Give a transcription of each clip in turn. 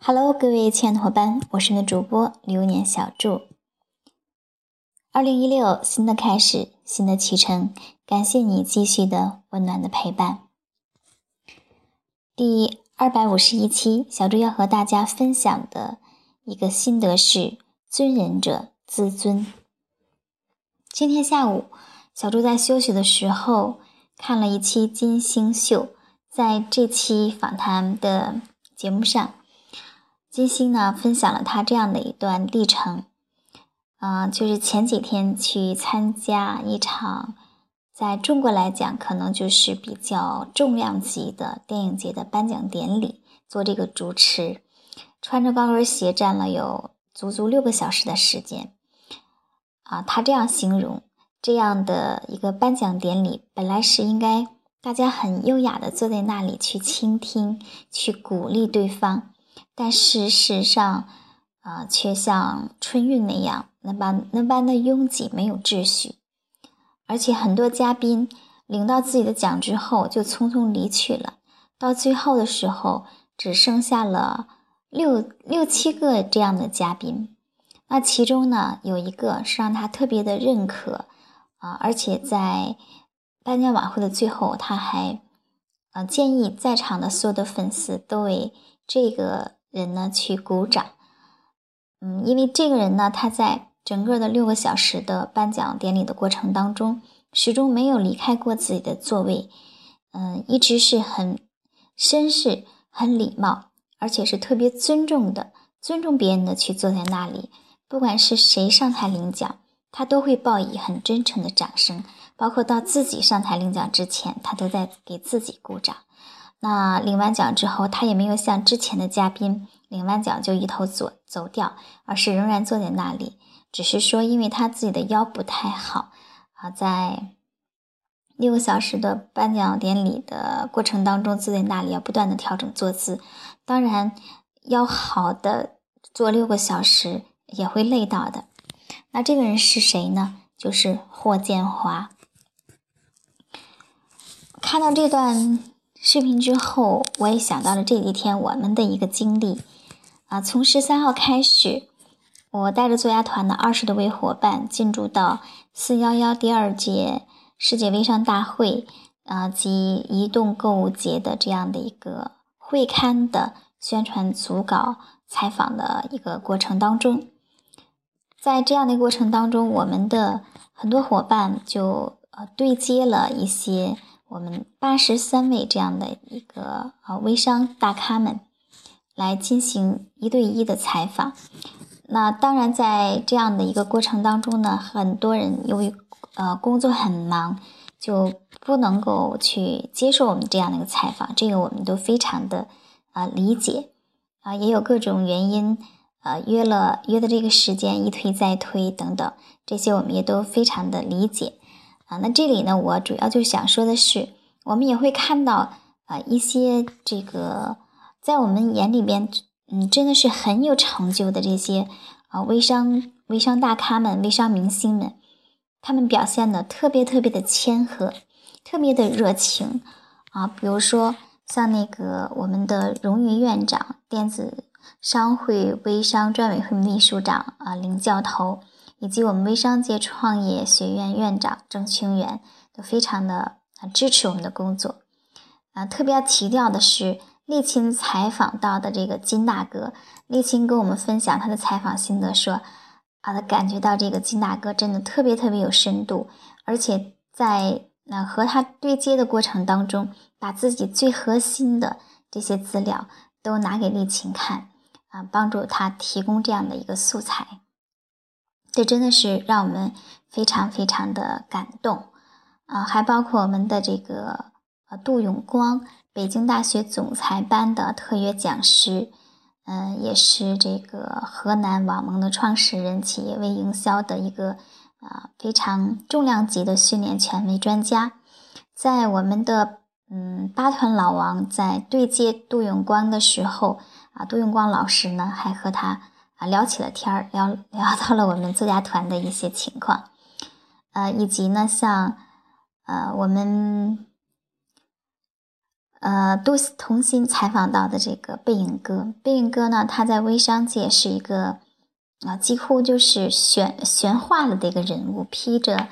Hello，各位亲爱的伙伴，我是你的主播流年小祝。二零一六，新的开始，新的启程，感谢你继续的温暖的陪伴。第二百五十一期，小祝要和大家分享的一个心得是：尊人者自尊。今天下午，小祝在休息的时候看了一期金星秀，在这期访谈的节目上。金星呢，分享了他这样的一段历程，嗯，就是前几天去参加一场，在中国来讲可能就是比较重量级的电影节的颁奖典礼，做这个主持，穿着高跟鞋站了有足足六个小时的时间，啊，他这样形容这样的一个颁奖典礼，本来是应该大家很优雅的坐在那里去倾听，去鼓励对方。但事实上，啊，却像春运那样那般那般的拥挤，没有秩序。而且很多嘉宾领到自己的奖之后就匆匆离去了，到最后的时候只剩下了六六七个这样的嘉宾。那其中呢，有一个是让他特别的认可啊，而且在颁奖晚会的最后，他还啊建议在场的所有的粉丝都为这个。人呢去鼓掌，嗯，因为这个人呢，他在整个的六个小时的颁奖典礼的过程当中，始终没有离开过自己的座位，嗯，一直是很绅士、很礼貌，而且是特别尊重的，尊重别人的去坐在那里。不管是谁上台领奖，他都会报以很真诚的掌声，包括到自己上台领奖之前，他都在给自己鼓掌。那领完奖之后，他也没有像之前的嘉宾领完奖就一头走走掉，而是仍然坐在那里。只是说，因为他自己的腰不太好啊，在六个小时的颁奖典礼的过程当中，坐在那里要不断的调整坐姿。当然，腰好的坐六个小时也会累到的。那这个人是谁呢？就是霍建华。看到这段。视频之后，我也想到了这几天我们的一个经历啊。从十三号开始，我带着作家团的二十多位伙伴进驻到四幺幺第二届世界微商大会啊及移动购物节的这样的一个会刊的宣传组稿采访的一个过程当中，在这样的过程当中，我们的很多伙伴就呃对接了一些。我们八十三位这样的一个呃微商大咖们来进行一对一的采访。那当然，在这样的一个过程当中呢，很多人由于呃工作很忙，就不能够去接受我们这样的一个采访。这个我们都非常的啊理解啊，也有各种原因呃约了约的这个时间一推再推等等，这些我们也都非常的理解。啊，那这里呢，我主要就想说的是，我们也会看到啊一些这个在我们眼里边，嗯，真的是很有成就的这些啊微商微商大咖们、微商明星们，他们表现的特别特别的谦和，特别的热情啊。比如说像那个我们的荣誉院长、电子商会微商专委会秘书长啊林教头。以及我们微商界创业学院院长郑清源都非常的支持我们的工作，啊，特别要提到的是丽青采访到的这个金大哥，丽青跟我们分享他的采访心得，说啊，他感觉到这个金大哥真的特别特别有深度，而且在那和他对接的过程当中，把自己最核心的这些资料都拿给丽青看，啊，帮助他提供这样的一个素材。这真的是让我们非常非常的感动，啊，还包括我们的这个呃杜永光，北京大学总裁班的特约讲师，嗯，也是这个河南网盟的创始人，企业微营销的一个啊非常重量级的训练权威专家，在我们的嗯八团老王在对接杜永光的时候，啊，杜永光老师呢还和他。啊，聊起了天儿，聊聊到了我们作家团的一些情况，呃，以及呢，像呃我们呃，都同心采访到的这个背影哥，背影哥呢，他在微商界是一个啊，几乎就是玄玄化了的一个人物，披着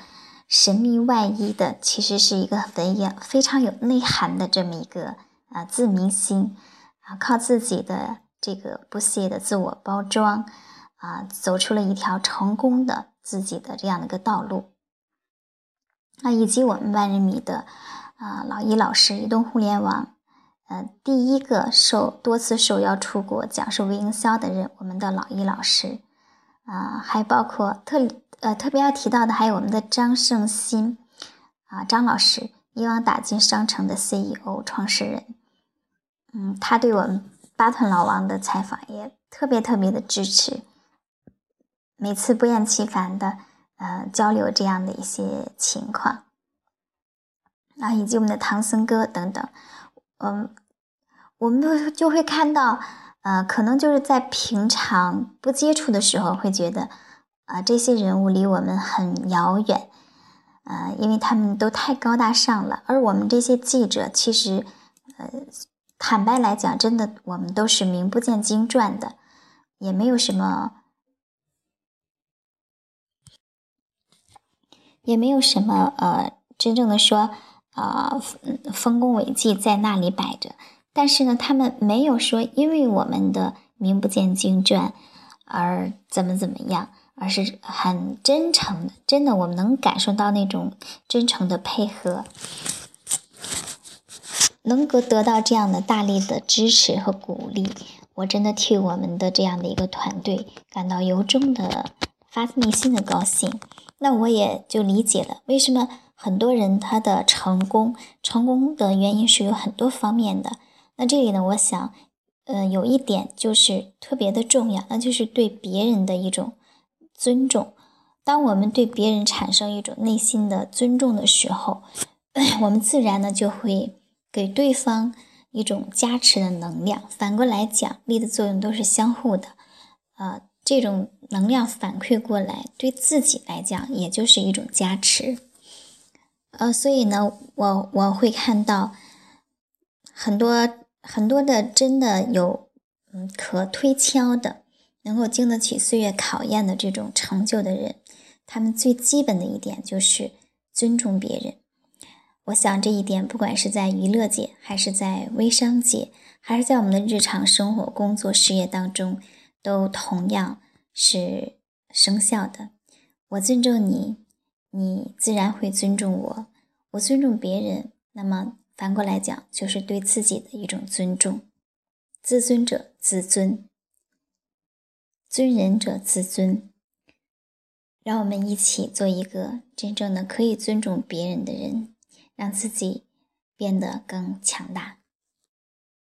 神秘外衣的，其实是一个非常非常有内涵的这么一个啊自明星。啊，靠自己的这个不懈的自我包装啊，走出了一条成功的自己的这样的一个道路。那以及我们万人迷的。啊，老易老师，移动互联网，呃，第一个受多次受邀出国讲授微营销的人，我们的老易老师，啊，还包括特呃特别要提到的，还有我们的张胜新，啊，张老师，以往打进商城的 CEO 创始人，嗯，他对我们八团老王的采访也特别特别的支持，每次不厌其烦的呃交流这样的一些情况。啊，以及我们的唐僧哥等等，嗯，我们就就会看到，呃，可能就是在平常不接触的时候，会觉得，啊，这些人物离我们很遥远，呃，因为他们都太高大上了。而我们这些记者，其实，呃，坦白来讲，真的，我们都是名不见经传的，也没有什么，也没有什么，呃，真正的说。啊，丰功伟绩在那里摆着，但是呢，他们没有说因为我们的名不见经传而怎么怎么样，而是很真诚的，真的，我们能感受到那种真诚的配合，能够得到这样的大力的支持和鼓励，我真的替我们的这样的一个团队感到由衷的发自内心的高兴。那我也就理解了为什么。很多人他的成功，成功的原因是有很多方面的。那这里呢，我想，呃，有一点就是特别的重要，那就是对别人的一种尊重。当我们对别人产生一种内心的尊重的时候，我们自然呢就会给对方一种加持的能量。反过来讲，力的作用都是相互的。呃，这种能量反馈过来，对自己来讲，也就是一种加持。呃，所以呢，我我会看到很多很多的真的有嗯可推敲的，能够经得起岁月考验的这种成就的人，他们最基本的一点就是尊重别人。我想这一点，不管是在娱乐界，还是在微商界，还是在我们的日常生活、工作、事业当中，都同样是生效的。我尊重你。你自然会尊重我，我尊重别人，那么反过来讲，就是对自己的一种尊重。自尊者自尊，尊人者自尊。让我们一起做一个真正的可以尊重别人的人，让自己变得更强大。